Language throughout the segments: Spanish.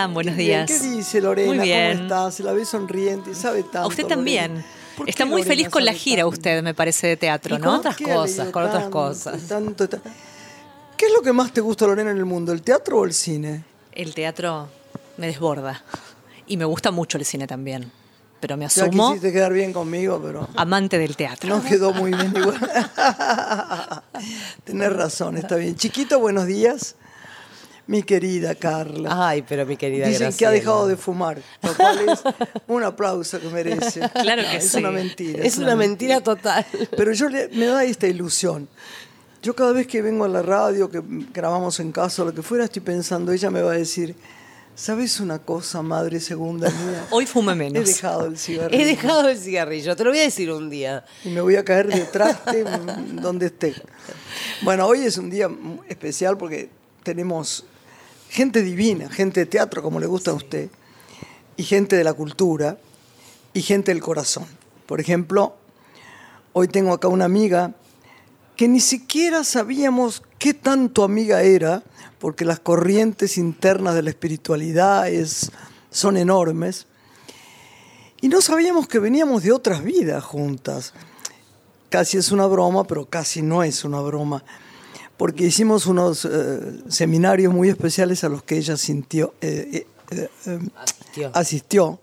están? Buenos Bien, días. ¿Qué dice Lorena? Muy bien. ¿Cómo está? Se la ve sonriente y sabe tanto. A usted también. ¿Por Está qué muy Lorena feliz con la gira tanto? usted, me parece, de teatro, ¿no? con otras ¿Qué cosas, con otras cosas. tanto, ta- ¿Qué es lo que más te gusta, Lorena, en el mundo? ¿El teatro o el cine? El teatro me desborda. Y me gusta mucho el cine también. Pero me Ya asumo quisiste quedar bien conmigo, pero amante del teatro. no quedó muy bien igual. Tenés razón, está bien. Chiquito, buenos días. Mi querida Carla. Ay, pero mi querida Dicen que ha Graciela. dejado de fumar, lo cual es un aplauso que merece. Claro que es sí. una mentira. Es una mentira total. Pero yo le- me da esta ilusión. Yo cada vez que vengo a la radio, que grabamos en casa o lo que fuera, estoy pensando, ella me va a decir, ¿sabes una cosa, madre segunda mía? Hoy fume He menos. dejado el cigarrillo. He dejado el cigarrillo, te lo voy a decir un día. Y me voy a caer detrás de donde esté. Bueno, hoy es un día especial porque tenemos gente divina, gente de teatro, como le gusta a usted, y gente de la cultura, y gente del corazón. Por ejemplo, hoy tengo acá una amiga que ni siquiera sabíamos qué tanto amiga era, porque las corrientes internas de la espiritualidad es- son enormes, y no sabíamos que veníamos de otras vidas juntas. Casi es una broma, pero casi no es una broma, porque hicimos unos eh, seminarios muy especiales a los que ella sintió, eh, eh, Asistió. asistió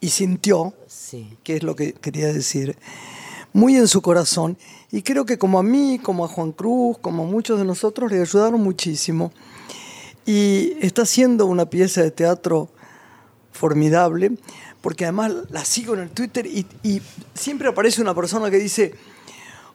y sintió Sí. que es lo que quería decir, muy en su corazón. Y creo que como a mí, como a Juan Cruz, como a muchos de nosotros, le ayudaron muchísimo. Y está haciendo una pieza de teatro formidable, porque además la sigo en el Twitter y, y siempre aparece una persona que dice,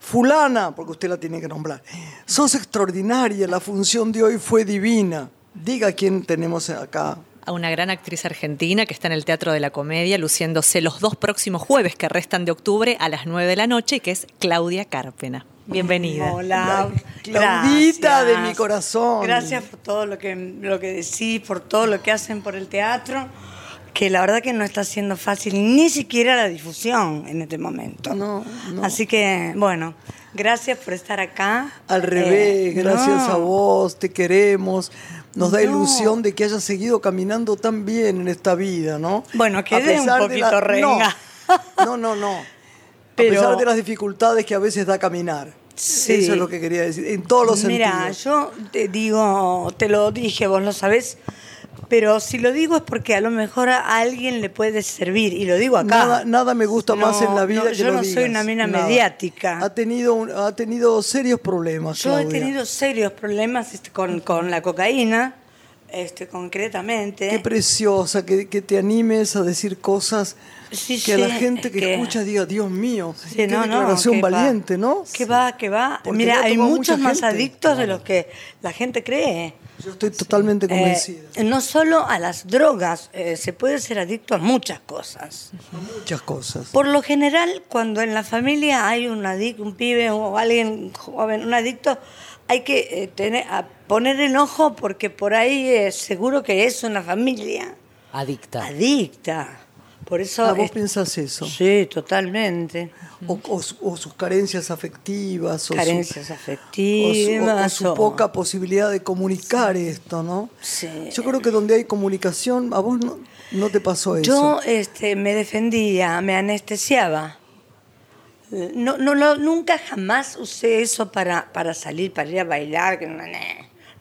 fulana, porque usted la tiene que nombrar, sos extraordinaria, la función de hoy fue divina. Diga quién tenemos acá. A una gran actriz argentina que está en el Teatro de la Comedia, luciéndose los dos próximos jueves que restan de octubre a las 9 de la noche, que es Claudia Cárpena. Bienvenida. Hola, Claudita gracias. de mi corazón. Gracias por todo lo que, lo que decís, por todo lo que hacen por el teatro, que la verdad que no está siendo fácil ni siquiera la difusión en este momento. No, no. Así que, bueno, gracias por estar acá. Al revés, Eh, gracias no. a vos, te queremos. Nos da No. ilusión de que hayas seguido caminando tan bien en esta vida, ¿no? Bueno, quedé un poquito renga. No, no, no. no. Pero- A pesar de las dificultades que a veces da caminar. Sí. Eso es lo que quería decir, en todos los Mira, sentidos. yo te digo, te lo dije, vos lo sabés, pero si lo digo es porque a lo mejor a alguien le puede servir, y lo digo acá. Nada, nada me gusta más No, en la vida no, que yo lo no soy digas. una mina Nada. mediática. Ha tenido, un- ha tenido serios problemas, Yo he Claudia. tenido serios problemas este, con, con la cocaína, este, concretamente. Qué preciosa, que, que te animes a decir cosas Sí, que a la gente que, que- escucha diga, Dios mío, Sí, qué no, no, declaración que va. valiente, ¿no? Que va, que va. Porque Mira, hay muchos más adictos de los que la gente cree. Yo estoy totalmente convencida. Eh, no solo a las drogas, eh, se puede ser adicto a muchas cosas. Muchas cosas. Por lo general, cuando en la familia hay un adicto, un pibe o alguien joven, un adicto, hay que eh, tener, a poner el ojo porque por ahí eh, seguro que es una familia Adicta. adicta. Por eso. Ah, vos es- pensás eso. Sí, totalmente. O, o su- o sus carencias afectivas. O su- Carencias o su, o- o afectivas. su o- poca posibilidad de comunicar esto, ¿no? Sí. Yo creo que donde hay comunicación, a vos no, no te pasó eso. Yo este, me defendía, me anestesiaba. No, no, nunca jamás usé eso para, para salir, para ir a bailar.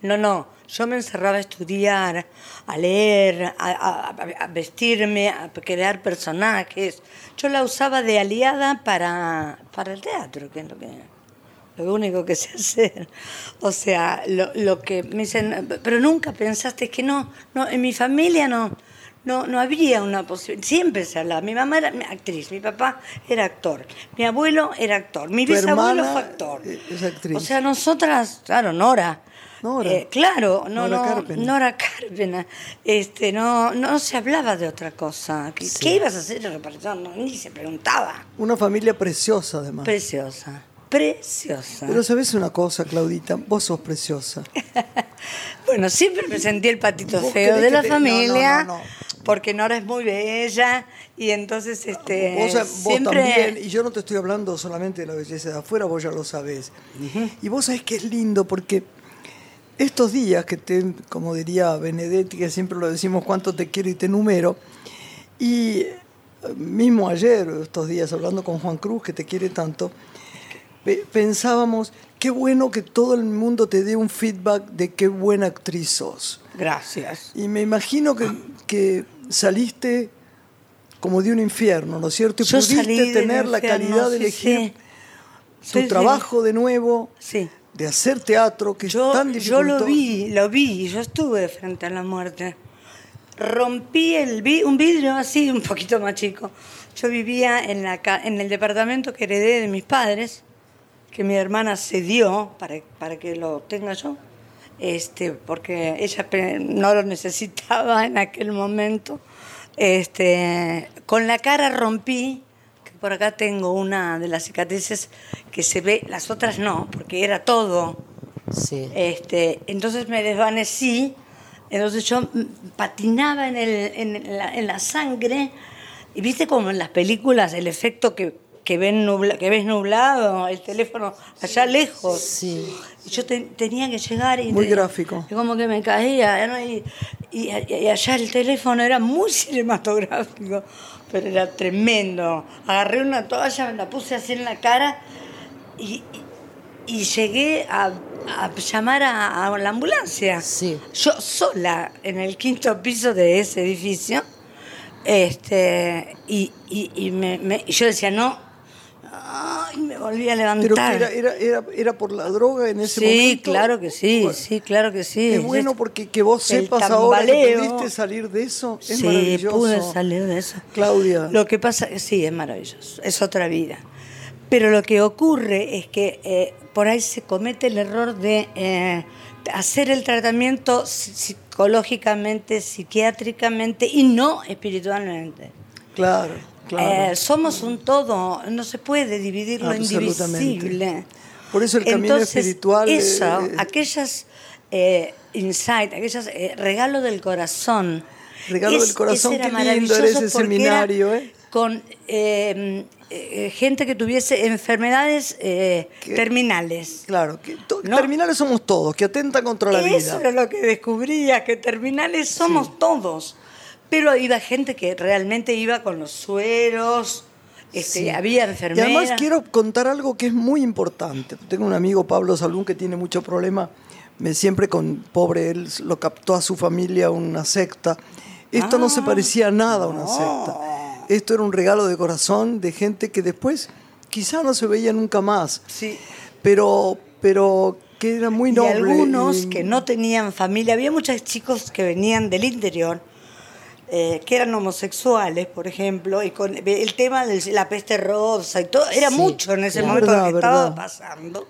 no, No. Yo me encerraba a estudiar, a leer, a vestirme, a crear personajes. Yo la usaba de aliada para, para el teatro, que es lo que lo único que sé hacer. O sea, lo, lo que me dicen, pero nunca pensaste que no, no, en mi familia no, no, no había una posibilidad. Siempre se hablaba. Mi mamá era actriz, mi papá era actor, mi abuelo era actor, mi bisabuelo fue actor. es actriz. O sea, nosotras, claro, Nora. Nora. Eh, claro, no, Nora no, Carpena. Nora Carpena. Este, no, no se hablaba de otra cosa. ¿Qué, qué ibas a hacer en reparación? No, ni se preguntaba. Una familia preciosa, además. Preciosa, preciosa. Pero sabes una cosa, Claudita, vos sos preciosa. Bueno, siempre me sentí el patito ¿Vos feo de la te- familia, no, no, no. Porque Nora es muy bella y entonces este Vos, vos siempre también, y yo no te estoy hablando solamente de la belleza de afuera, vos ya lo sabés. Y vos sabés que es lindo porque estos días que te, como diría Benedetti, que siempre lo decimos, cuánto te quiero y te numero, y eh, mismo ayer, estos días, hablando con Juan Cruz, que te quiere tanto, pe- pensábamos, qué bueno que todo el mundo te dé un feedback de qué buena actriz sos. Gracias. Y me imagino que, que saliste como de un infierno, ¿no es cierto? Y Yo pudiste tener la infierno, calidad de sí, elegir sí. tu trabajo de nuevo, Sí. de hacer teatro, que Yo, es tan yo dificultoso. lo vi, lo vi, yo estuve frente a la muerte. Rompí el vi- un vidrio así, un poquito más chico. Yo vivía en, la, en el departamento que heredé de mis padres, que mi hermana cedió para, para que lo tenga yo, este, porque ella no lo necesitaba en aquel momento. Este, con la cara rompí, que por acá tengo una de las cicatrices que se ve, las otras no, porque era todo. Sí. Este, entonces me desvanecí, entonces yo patinaba en, el- en la, en la sangre, y viste como en las películas el efecto que, que, ven nubla- que ves nublado, el teléfono allá lejos. Sí. Y yo te- tenía que llegar y... Muy te- gráfico. y como que me caía, ¿no? y, y- y allá el teléfono era muy cinematográfico, pero era tremendo. Agarré una toalla, me la puse así en la cara y, y- llegué a, a llamar a, a la ambulancia. Sí. Yo sola en el quinto piso de ese edificio. Este, y, y- y me- yo decía, no. Ay, me volví a levantar. Pero que era, era, era, era por la droga en ese Sí, momento. claro que sí, Bueno, sí, claro que sí. Qué bueno porque que vos sepas ahora que pudiste salir de eso. Es sí, maravilloso. pude salir de eso. Claudia. Lo que pasa, sí, es maravilloso, es otra vida. Pero lo que ocurre es que eh, por ahí se comete el error de eh, hacer el tratamiento psi- psicológicamente, psiquiátricamente y no espiritualmente. Claro, claro. Eh, somos un todo, no se puede dividir lo indivisible. Por eso el camino Entonces, espiritual, eh, Eso, eh, aquellas eh, insight, aquellas eh, regalo del corazón. Regalo del corazón, qué lindo era ese seminario, era ¿eh? Con eh, eh, gente que tuviese enfermedades eh, terminales. Claro, que ¿No? terminales somos todos, que atentan contra la Eso vida. era lo que descubría, que terminales somos todos. Pero iba gente que realmente iba con los sueros, este, Sí. había Y enfermeras. además quiero contar algo que es muy importante. Tengo un amigo, Pablo Salún, que tiene mucho problema. Me, siempre con pobre, él lo captó a su familia una secta. Esto no se Ah, parecía nada a una secta. Esto era un regalo de corazón de gente que después quizá no se veía nunca más. Sí. Pero, pero que era muy y noble. algunos y- que no tenían familia. Había muchos chicos que venían del interior, eh, que eran homosexuales, por ejemplo, y con el tema de la peste rosa y todo, era Sí, mucho en ese momento Verdad, que estaba pasando.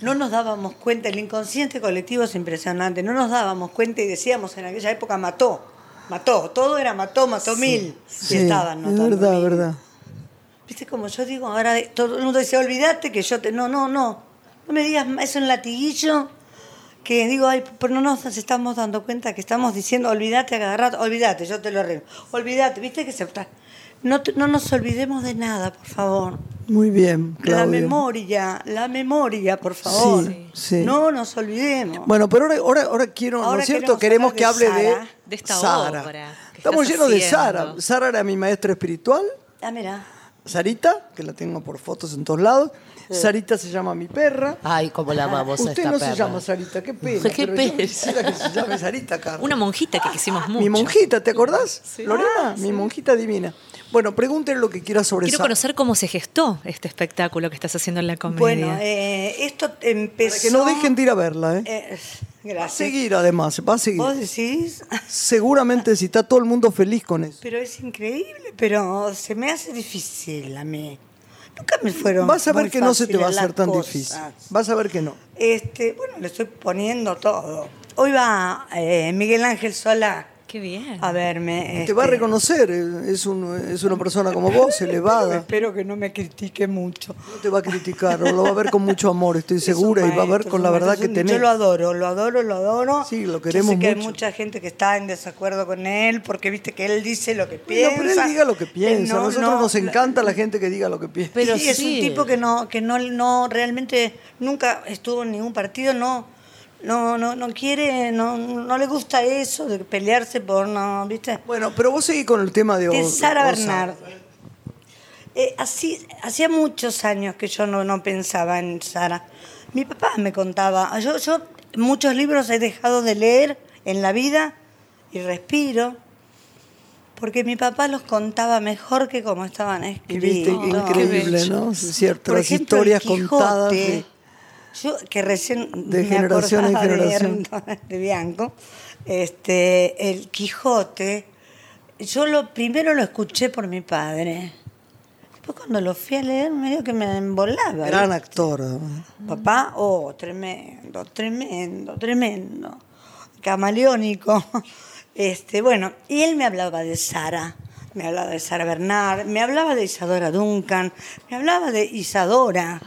No nos dábamos cuenta, el inconsciente colectivo es impresionante, no nos dábamos cuenta y decíamos en aquella época mató, mató, todo era mató, mató mil. Sí, y estaban es verdad, mil. verdad. Viste, como yo digo, ahora todo el mundo dice, olvídate que yo te. No, no, no. No me digas eso en latiguillo. Que digo, ay, pero no nos estamos dando cuenta que estamos diciendo, olvídate a cada rato, olvídate, yo te lo arreglo. Olvídate, viste que se. está- No, no nos olvidemos de nada, por favor. Muy bien, Claudia. La memoria, la memoria, por favor. Sí, sí. No nos olvidemos. Bueno, pero ahora, ahora, ahora quiero, ¿no es cierto? queremos que hable de de, Sara. De esta Sara. obra que Estamos llenos de. Sara. Sara era mi maestra espiritual. Ah, mira. Sarita, que la tengo por fotos en todos lados. Sarita se llama mi perra. Ay, cómo la amamos a Usted esta no perra. se llama Sarita, qué pena. Qué pero pena. Yo quisiera que se llame Sarita, Carlos. Una monjita que quisimos mucho. Mi monjita, ¿te acordás? Sí. Lorena, Ah, mi monjita divina. Bueno, pregúntenle lo que quiera sobre Quiero Sara. conocer cómo se gestó este espectáculo que estás haciendo en la comedia. Bueno, eh, esto empezó. Para que no dejen de ir a verla, ¿eh? Eh, va a seguir, además, va a seguir. ¿Vos decís? Seguramente si está todo el mundo feliz con eso. Pero es increíble, pero se me hace difícil a mí. Nunca me fueron. Vas a ver que no se te va a hacer tan cosas. difícil. Vas a ver que no. Este, bueno, le estoy poniendo todo. Hoy va eh, Miguel Ángel Sola Qué bien. a verme. Te va a este, reconocer, es, un- es una persona como vos, elevada. Espero que no me critique mucho. No te va a criticar, lo va a ver con mucho amor, estoy segura, y va a ver con la verdad que tenés. Yo lo adoro, lo adoro, lo adoro. Sí, lo Yo queremos sé que hay mucho. mucha gente que está en desacuerdo con él porque viste que él dice lo que piensa. pero él diga lo que piensa. no- A nosotros no, nos encanta la gente que diga lo que piensa. Pero sí, es un sí. tipo que no, que no, no realmente nunca estuvo en ningún partido, no, no, no, no quiere, no, no le gusta eso de pelearse por no, ¿viste? Bueno, pero vos seguís con el tema de, de Sara Osa. Bernard. Eh, así, hacía muchos años que yo no, no pensaba en Sara. Mi papá me contaba, yo, yo muchos libros he dejado de leer en la vida y respiro, porque mi papá los contaba mejor que como estaban Y escritos. viste, Oh, increíble, ¿no? Es cierto, Por las ejemplo, el historias contadas. De- Yo que recién De me generación en acordaba de generación. Hernán de Bianco, este, el Quijote, yo lo primero lo escuché por mi padre. Después cuando lo fui a leer medio que me embolaba. Gran ¿viste? actor. Papá, oh, tremendo, tremendo, tremendo. Camaleónico. Este, bueno, y él me hablaba de Sara, me hablaba de Sara Bernard, me hablaba de Isadora Duncan, me hablaba de Isadora,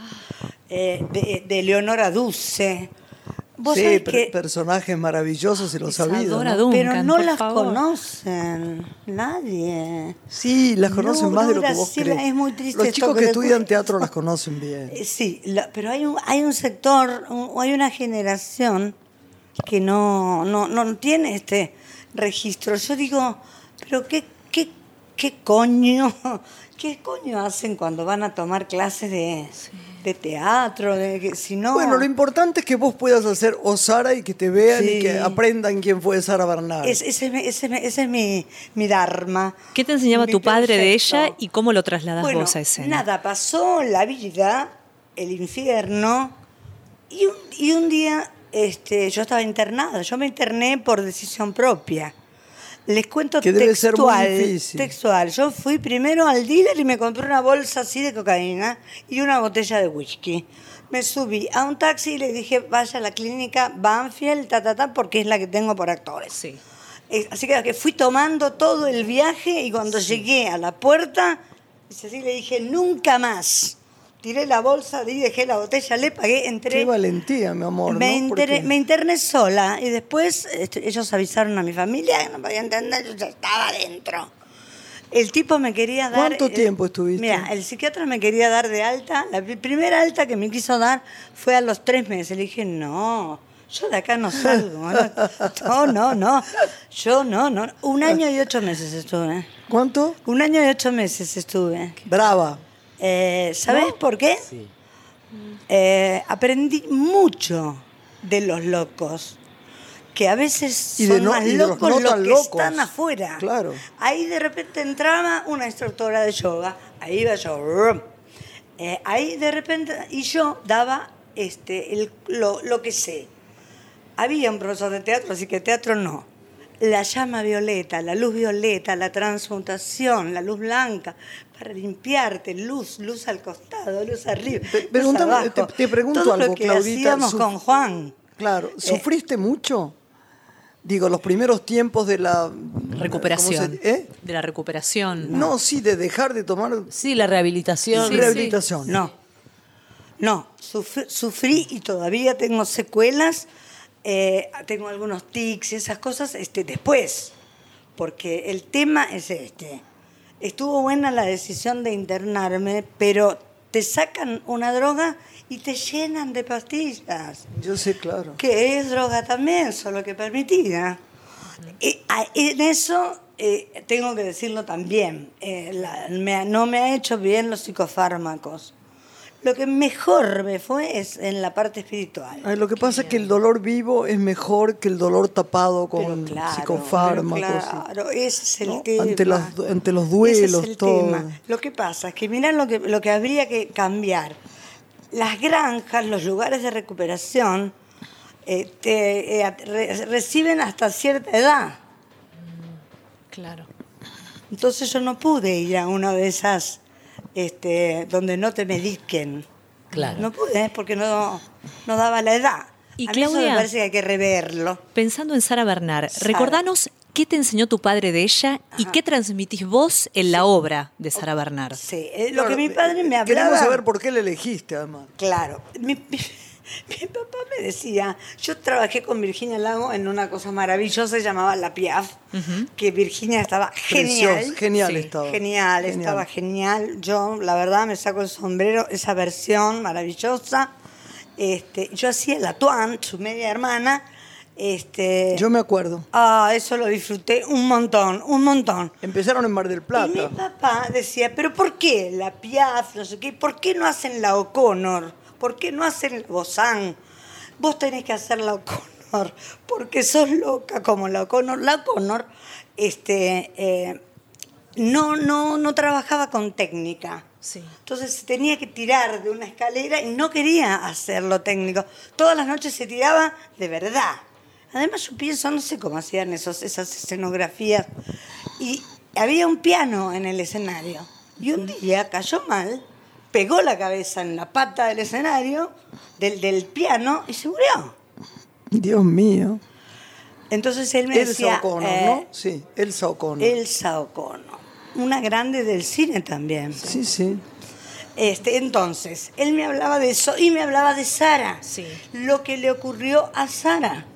eh, de, de Leonora Duce. Vos Sí, per- que, personajes maravillosos y lo sabido. ¿no? Duncan, pero no las favor. conocen nadie. Sí, las conocen No, más de lo que vos crees. es muy triste Los esto chicos que estudian teatro las conocen bien. Eh, Sí, la- pero hay un, hay un sector, un- hay una generación que no, no, no tiene este registro. Yo digo, pero qué, qué, qué coño, qué coño hacen cuando van a tomar clases de, de teatro, de que si no. Bueno, lo importante es que vos puedas hacer Osara y que te vean Sí. y que aprendan quién fue Sara Bernard. es- ese, es mi- ese, es mi- ese es mi, mi dharma. ¿Qué te enseñaba tu padre de ella y cómo lo trasladas Bueno, vos a escena? Nada, pasó la vida, el infierno, y un, y un día este, yo estaba internada. Yo me interné por decisión propia. Les cuento Que debe ser muy textual, difícil. textual. Yo fui primero al dealer y me compré una bolsa así de cocaína y una botella de whisky. Me subí a un taxi y le dije, vaya a la clínica Banfield, ta, ta, ta, porque es la que tengo por actores. Sí. Eh, Así que, fui tomando todo el viaje y cuando llegué a la puerta, así, le dije, nunca más. Tiré la bolsa, y dejé la botella, le pagué, entré. Qué valentía, mi amor. me, ¿no? me interné sola y después este, ellos avisaron a mi familia que no podía entender, yo ya estaba adentro. El tipo me quería dar... ¿Cuánto tiempo estuviste? Mira, el psiquiatra me quería dar de alta. La pri- primera alta que me quiso dar fue a los tres meses. Le dije, no, yo de acá no salgo. No, no, no. Yo no, no. Un año y ocho meses estuve. ¿Cuánto? Un año y ocho meses estuve. Brava. Eh, ¿Sabes por qué? Sí. Eh, aprendí mucho de los locos. Que a veces Y son no- más los locos no los que locos. están afuera. Claro. Ahí de repente entraba una instructora de yoga. Ahí iba yo. Eh, ahí de repente. Y yo daba este, el- lo, lo que sé. Había un profesor de teatro, así que teatro no. La llama violeta, la luz violeta, la transmutación, la luz blanca, para limpiarte, luz, luz al costado, luz arriba. Te- luz pregúntame, abajo. te- te pregunto Todo algo, lo que Claudita, hacíamos con Juan. Claro. Eh, ¿Sufriste mucho? Digo, los primeros tiempos de la... Recuperación. ¿cómo se- ¿Eh? De la recuperación. No, sí, de dejar de tomar Sí, la rehabilitación. Sí, rehabilitación. No, no, sufrí, sufrí y todavía tengo secuelas, eh, tengo algunos tics y esas cosas este, después, porque el tema es este. Estuvo buena la decisión de internarme, pero te sacan una droga y te llenan de pastillas, Yo sé, claro. que es droga también, solo que permitida. Y en eso eh, tengo que decirlo también, eh, la- me- no me ha hecho bien los psicofármacos. Lo que mejor me fue es en la parte espiritual. Ay, lo que pasa es que el dolor vivo es mejor que el dolor tapado con claro, psicofármacos. Claro, ese es el ¿no? tema. Ante los- ante los Ese duelos, es el todo. tema. Lo que pasa es que mirá lo que, lo que habría que cambiar. Las granjas, los lugares de recuperación, eh, te, eh, re- reciben hasta cierta edad. Claro. Entonces yo no pude ir a una de esas este, donde no te mediquen. Claro. No pude porque no, no daba la edad. Y a mí eso me parece que hay que reverlo. Pensando en Sara Bernard, Sara. recordanos qué te enseñó tu padre de ella y qué transmitís vos en la obra de Sara Bernard. Sí, eh, lo Claro, que mi padre me eh, Queremos hablaba... saber por qué le elegiste, además. Claro. Mi, mi- mi papá me decía, yo trabajé con Virginia Lago en una cosa maravillosa, se llamaba La Piaf, que Virginia estaba genial. Genial Sí, estaba. Genial, estaba genial. Yo, la verdad, me saco el sombrero, esa versión maravillosa. Este, yo hacía la Tuan, su media hermana. Este, Yo me acuerdo. Ah, eso lo disfruté un montón, un montón. Empezaron en Mar del Y mi Plata. papá decía, pero ¿por qué la Piaf, no sé qué? ¿Por qué no hacen la O'Connor? ¿Por qué no hacen la Bozán? Vos tenés que hacer la O'Connor, porque sos loca como la O'Connor. La O'Connor este, eh, no, no, no trabajaba con técnica. Sí. Entonces se tenía que tirar de una escalera y no quería hacerlo técnico. Todas las noches se tiraba de verdad. Además yo pienso, no sé cómo hacían esos, esas escenografías. Y había un piano en el escenario. Y un día cayó mal, pegó la cabeza en la pata del escenario, del, del piano, y se murió. Dios mío. Entonces él me Elsa decía... O'Connor, eh, ¿no? Sí, Elsa O'Connor. Elsa O'Connor. Una grande del cine también. Sí, sí. Este, entonces, él me hablaba de eso y me hablaba de Sara. Sí. Lo que le ocurrió a Sara.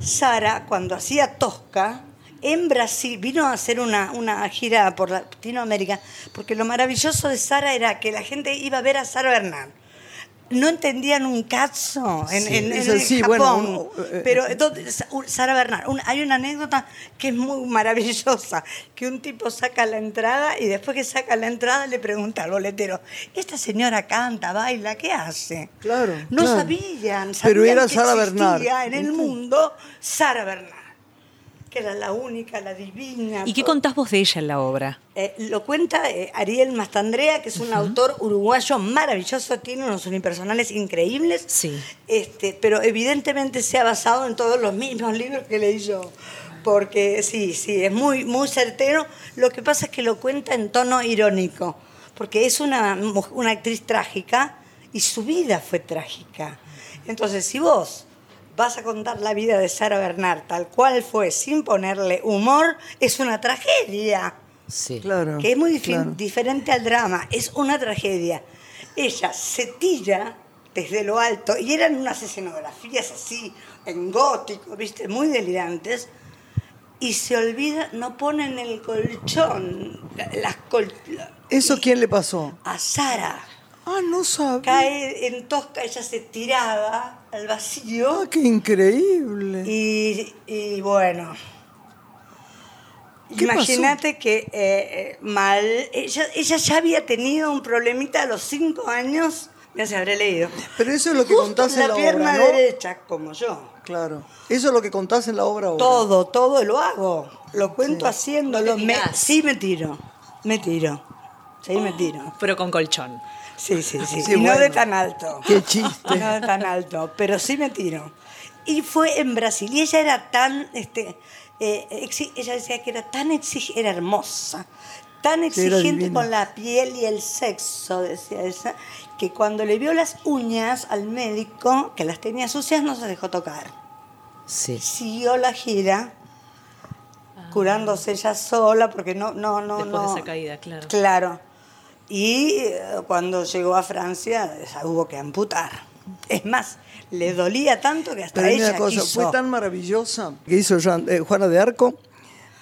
Sara, cuando hacía Tosca, en Brasil, vino a hacer una, una gira por Latinoamérica, porque lo maravilloso de Sara era que la gente iba a ver a Sara Bernal. No entendían un cazo en, Sí, en- en sí, Japón. bueno, uno, eh, pero entonces, Sara Bernal, un- hay una anécdota que es muy maravillosa, que un tipo saca la entrada y después que saca la entrada le pregunta al boletero, ¿esta señora canta, baila, qué hace? Claro, No claro. sabían, sabían Pero era que Sara Bernal. en el mundo Sara Bernal, que era la única, la divina. ¿Y qué contás vos de ella en la obra? Eh, lo cuenta eh, Ariel Mastandrea, que es un autor uruguayo maravilloso, tiene unos unipersonales increíbles. Sí. Este, pero evidentemente se ha basado en todos los mismos libros que leí yo. Porque sí, sí, es muy, muy certero. Lo que pasa es que lo cuenta en tono irónico. Porque es una, una actriz trágica y su vida fue trágica. Entonces, si vos vas a contar la vida de Sara Bernard tal cual fue, sin ponerle humor, es una tragedia Sí. Claro. que es muy claro. diferente al drama, es una tragedia. Ella se tira desde lo alto y eran unas escenografías así, en gótico, viste, muy delirantes, y se olvida, no ponen el colchón, las col- ¿Eso quién le pasó? a Sara. Ah, no sabía. Cae en tosca, ella se tiraba al vacío Ah, qué increíble. y, y bueno. ¿Qué pasó? Imagínate que eh, eh, mal, ella, ella ya había tenido un problemita a los cinco años, ya se habré leído. Pero eso es lo que Justo contás en la la pierna obra, ¿no? derecha, como yo. Claro. Eso es lo que contás en la obra ahora. Todo, todo lo hago. Lo cuento haciéndolo. No te Me- sí me tiro, me tiro. Sí me tiro. Pero con colchón. Sí, sí, sí. Sí, y no de tan alto. Qué chiste. No de tan alto, pero sí me tiro. Y fue en Brasil. Y ella era tan, este, eh, exi- ella decía que era tan exigente, era hermosa, tan exigente con la piel y el sexo, decía ella, que cuando le vio las uñas al médico, que las tenía sucias, no se dejó tocar. Sí. Siguió la gira, curándose ella sola, porque no, no, no, Después no. de esa caída, claro. Claro. Y eh, cuando llegó a Francia, esa hubo que amputar. Es más, le dolía tanto que hasta Pero ella una cosa, quiso. fue tan maravillosa que hizo Jean- eh, Juana de Arco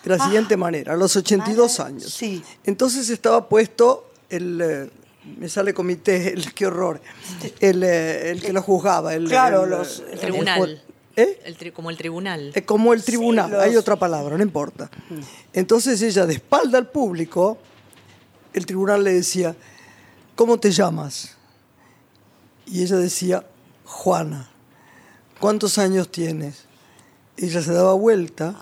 de la siguiente manera, a los 82 mara- años. sí. Entonces estaba puesto el, eh, me sale comité, el, qué horror, el, eh, el que lo juzgaba. El, Claro, el, los- el El tribunal. ¿Eh? El tri- como el tribunal. Eh, como el tribunal, Sí, los- hay otra palabra, no importa. Entonces ella, de espalda al público, el tribunal le decía, ¿cómo te llamas? Y ella decía, Juana. ¿Cuántos años tienes? Ella se daba vuelta,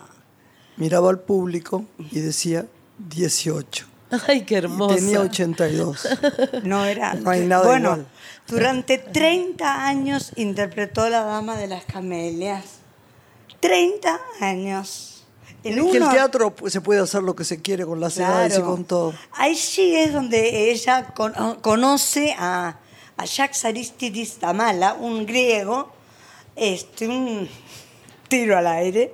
miraba al público y decía, 18. Ay, qué Y hermosa. tenía 82. No era. No hay nada Bueno, igual. durante 30 años interpretó La Dama de las Camelias. 30 años. En Es que el uno- teatro se puede hacer lo que se quiere con las edades y con todo. Ahí sí es donde ella con- conoce a, a Jacques Aristidis Damala, un griego, este, un tiro al aire,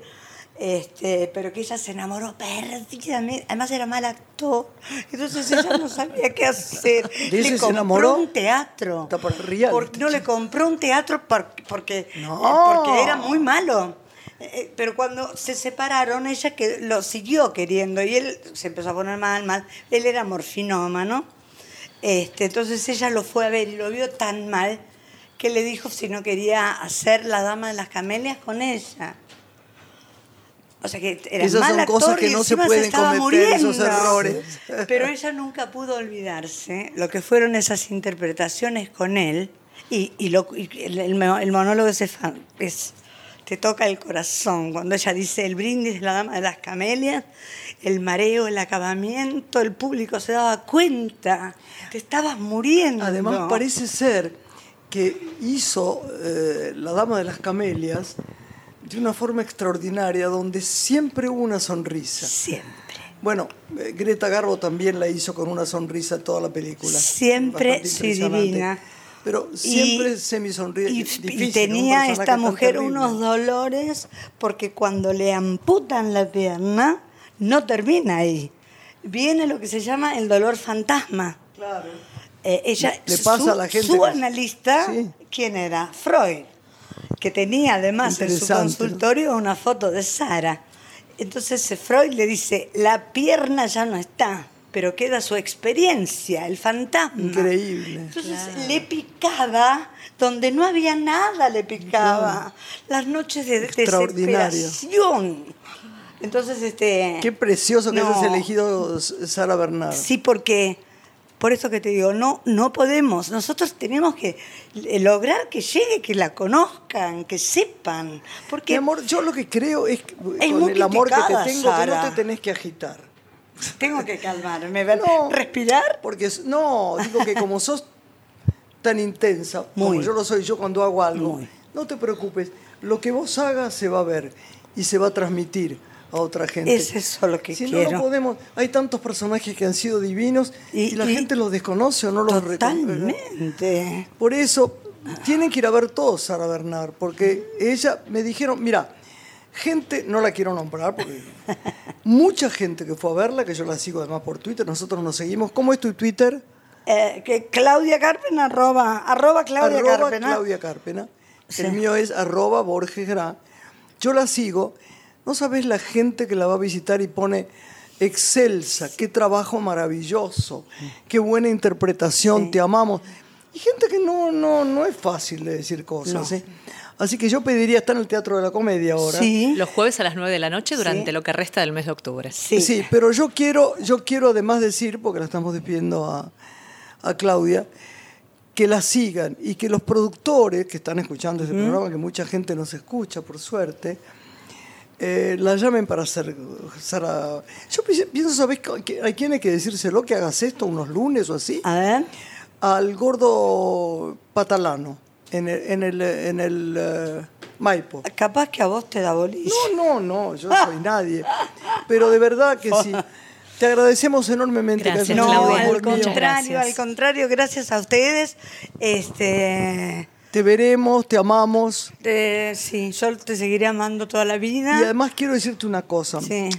este, pero que ella se enamoró perdidamente. Además era mal actor, entonces ella no sabía qué hacer. ¿De ese le se compró enamoró? un teatro. Está por reality. Porque- no, le compró un teatro por- porque, No. porque era muy malo. Eh, Pero cuando se separaron, ella que lo siguió queriendo y él se empezó a poner mal, mal. Él era morfinómano. Este, entonces ella lo fue a ver y lo vio tan mal que le dijo si no quería hacer la dama de las camelias con ella. O sea que era Esas mal son actor cosas que y no se pueden estaba cometer, esos muriendo. errores. Pero ella nunca pudo olvidarse lo que fueron esas interpretaciones con él y, y lo- y el, el mo- el monólogo fa- es, te toca el corazón cuando ella dice el brindis de la dama de las camelias, el mareo, el acabamiento, el público se daba cuenta, te estabas muriendo. Además, parece ser que hizo eh, La Dama de las Camelias de una forma extraordinaria, donde siempre hubo una sonrisa. Siempre. Bueno, eh, Greta Garbo también la hizo con una sonrisa toda la película. Siempre, sí, divina. Pero Y- siempre semi sonríe. Y, difícil, y un tenía esta mujer unos dolores porque cuando le amputan la pierna no termina ahí. Viene lo que se llama el dolor fantasma. Claro. Eh, ella, Le pasa su, a la gente su analista, Sí. ¿quién era? Freud, que tenía además en su consultorio una foto de Sara. Entonces eh, Freud le dice, la pierna ya no está, pero queda su experiencia, el fantasma. Increíble. Entonces le picaba donde no había nada, le picaba. Las noches de desesperación. Entonces, este... Qué precioso que no. hayas elegido Sara Bernard. Sí, porque por eso que te digo, no, no podemos. Nosotros tenemos que eh, lograr que llegue, que la conozcan, que sepan. Porque Mi amor, yo lo que creo es que Es con el amor que te tengo, que no te tenés que agitar. Tengo que calmarme, respirar. Porque no, digo que como sos tan intensa, como yo lo soy yo cuando hago algo, Muy. no te preocupes, lo que vos hagas se va a ver y se va a transmitir a otra gente. Es eso lo que si no, quiero. no podemos, hay tantos personajes que han sido divinos y, Y- la y- gente los desconoce o no los reconoce. Totalmente. Por eso tienen que ir a ver todos Sara Bernard, porque ella me dijeron, mira, gente, no la quiero nombrar, porque mucha gente que fue a verla, que yo la sigo además por Twitter, nosotros nos seguimos. ¿Cómo es tu Twitter? Eh, que Claudia Carpena, arroba, arroba Claudia arroba Carpena. Claudia Carpena. Sí. El mío es arroba Borges Gra. Yo la sigo. No sabes la gente que la va a visitar y pone excelsa, qué trabajo maravilloso, qué buena interpretación, Sí. te amamos. Y gente que no, no, no es fácil de decir cosas. No. ¿eh? Así que yo pediría estar en el Teatro de la Comedia ahora. Sí. Los jueves a las 9 de la noche durante Sí. lo que resta del mes de octubre. Sí. pero yo quiero, yo quiero además decir, porque la estamos despidiendo a, a Claudia, que la sigan y que los productores que están escuchando este programa, que mucha gente nos escucha, por suerte, eh, la llamen para hacer. Sara- Yo pi- pienso, ¿sabes? ¿A quién hay que decírselo que hagas esto unos lunes o así? A ver. Al gordo patalano, en el, en el, en el eh, Maipo. Capaz que a vos te da bolilla. No, no, no, yo soy nadie. Pero de verdad que sí. Te agradecemos enormemente Gracias, que No, Claudia. al contrario, gracias. al contrario, gracias a ustedes. Este, Te veremos, te amamos. eh, sí, yo te seguiré amando toda la vida. Y además quiero decirte una cosa. Sí,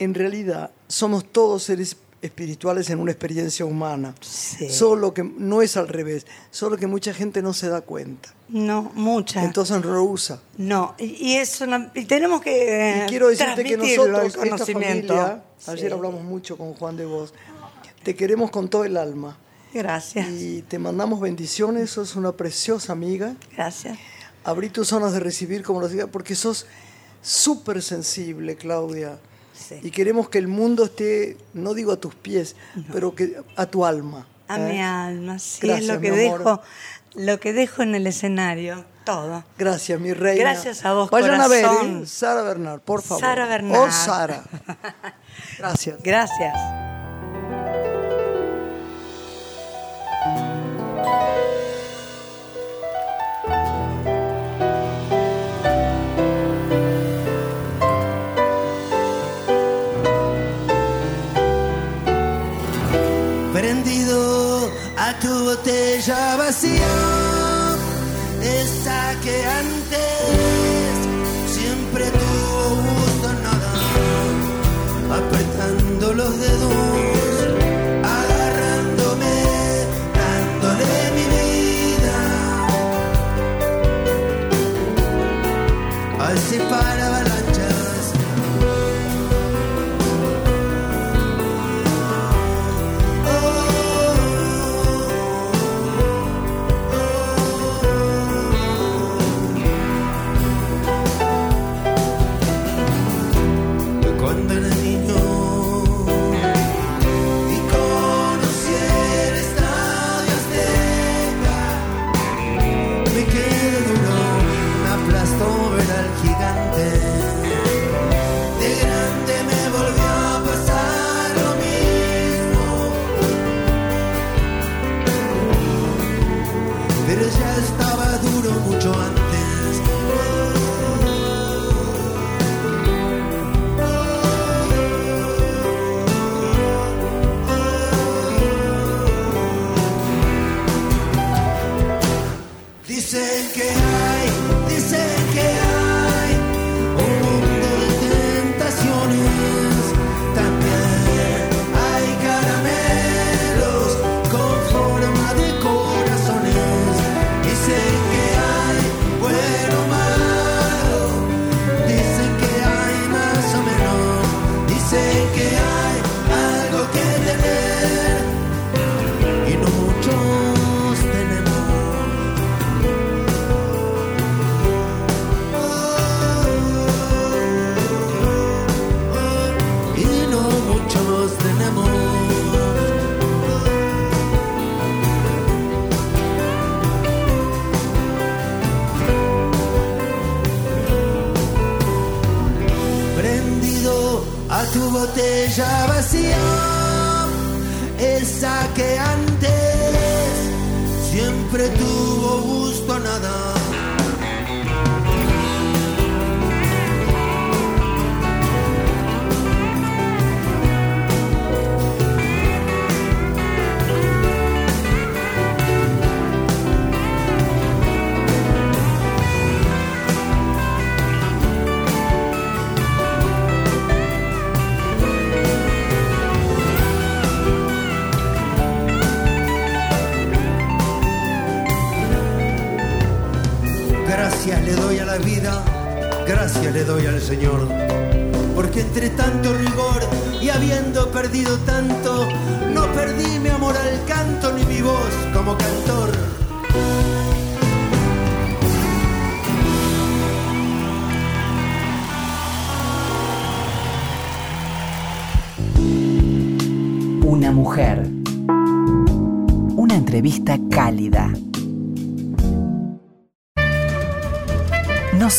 En realidad, somos todos seres espirituales en una experiencia humana. Sí. Solo que no es al revés, solo que mucha gente no se da cuenta. no, muchas. Entonces usa. no, y, y es una- y tenemos que Y quiero decirte que nosotros, el esta familia, ayer hablamos mucho con Juan de Vos, te queremos con todo el alma. Gracias, Y te mandamos bendiciones, sos una preciosa amiga. gracias. Abrí tus zonas de recibir, como lo diga, porque sos súper sensible, Claudia. Sí. Y queremos que el mundo esté, no digo a tus pies, pero que a tu alma. A ¿eh? mi alma, sí, es lo que dejo, lo que dejo en el escenario, todo. Gracias, mi reina. Gracias a vos, Vayan a ver. ¿eh? Sara Bernard, por favor. Sara Bernard. O Sara. Gracias. Gracias. Tu botella vacía, esa que antes siempre tuvo gusto nada, apretando los dedos,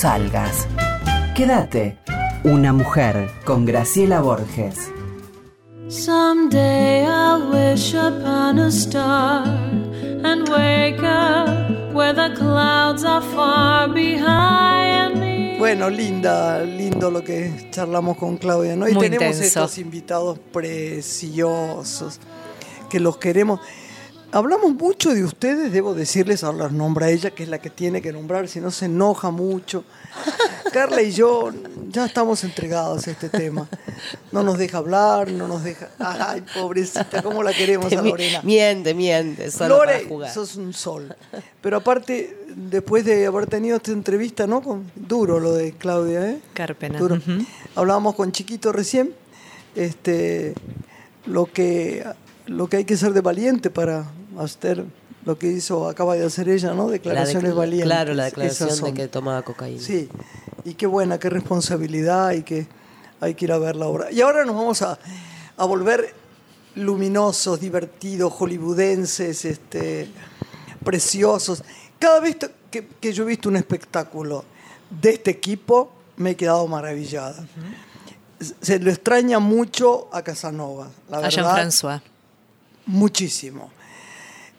salgas. Quédate. Una mujer con Graciela Borges. Someday I'll wish upon a star and wake up where the clouds are far behind me. Bueno, linda, lindo lo que charlamos con Claudia, ¿no? Y Muy tenemos intenso. estos invitados preciosos que los queremos. Hablamos mucho de ustedes, debo decirles, ahora los nombra ella, que es la que tiene que nombrar, si no se enoja mucho. Carla y yo ya estamos entregados a este tema. No nos deja hablar, no nos deja. Ay, pobrecita, ¿cómo la queremos a Lorena? Miente, miente, solo Lore, para jugar. sos un sol. Pero aparte, después de haber tenido esta entrevista, ¿no? Con, duro lo de Claudia, ¿eh? Carpena. Duro. Hablábamos con Chiquito recién, este, lo que, lo que hay que ser de valiente para hacer lo que hizo, acaba de hacer ella, ¿no? La Declaraciones de- valientes. Claro, la declaración de que tomaba cocaína. Sí, y qué buena, qué responsabilidad y que hay que ir a ver la obra. Y ahora nos vamos a, a volver luminosos, divertidos, hollywoodenses, este, preciosos. Cada vez que, que yo he visto un espectáculo de este equipo, me he quedado maravillada. Se lo extraña mucho a Casanova, la A verdad Jean-François. Muchísimo.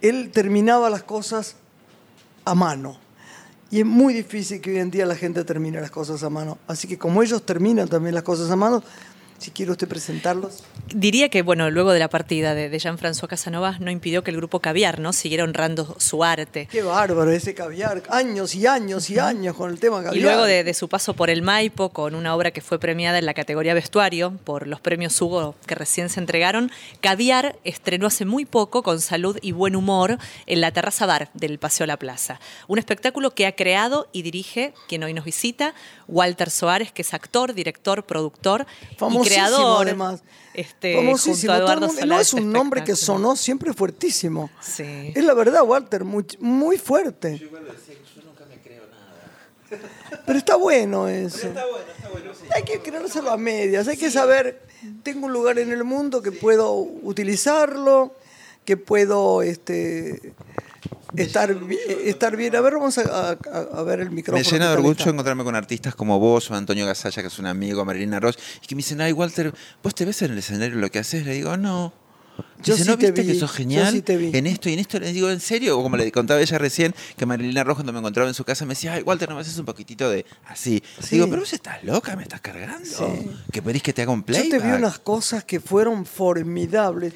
Él terminaba las cosas a mano. Y es muy difícil que hoy en día la gente termine las cosas a mano. Así que como ellos terminan también las cosas a mano, si quiere usted presentarlos. Diría que, bueno, luego de la partida de, de Jean-François Casanova no impidió que el grupo Caviar, ¿no? Siguiera honrando su arte. Qué bárbaro ese caviar. Años y años y años con el tema caviar. Y luego de, de su paso por el Maipo, con una obra que fue premiada en la categoría vestuario por los premios Hugo que recién se entregaron, Caviar estrenó hace muy poco con salud y buen humor en la terraza bar del Paseo La Plaza. Un espectáculo que ha creado y dirige quien hoy nos visita, Walter Soares, que es actor, director, productor creador. además. Este, Famosísimo. junto a Todo el Eduardo mundo- no es un nombre que sonó siempre fuertísimo. Sí. Es la verdad, Walter, muy, muy fuerte. Pero está bueno eso. Hay que creérselo a medias, hay que saber, tengo un lugar en el mundo que puedo utilizarlo, que puedo este, estar, estar bien. A ver, vamos a, a- a ver el micrófono. Me llena ¿qué de orgullo encontrarme con artistas como vos, o Antonio Gasalla, que es un amigo, Marilina Ross, y que me dicen, ay, Walter, ¿vos te ves en el escenario lo que haces? Le digo, no. Yo Dice, sí ¿no te viste vi, que sos yo genial sí te vi". en esto y en esto? Le digo, ¿en serio? O como le contaba ella recién, que Marilina Ross cuando me encontraba en su casa me decía, ay, Walter, ¿no me haces un poquitito de así? Sí. Digo, pero vos estás loca, me estás cargando. ¿Que pedís que te haga un Yo playback? te vi unas cosas que fueron formidables.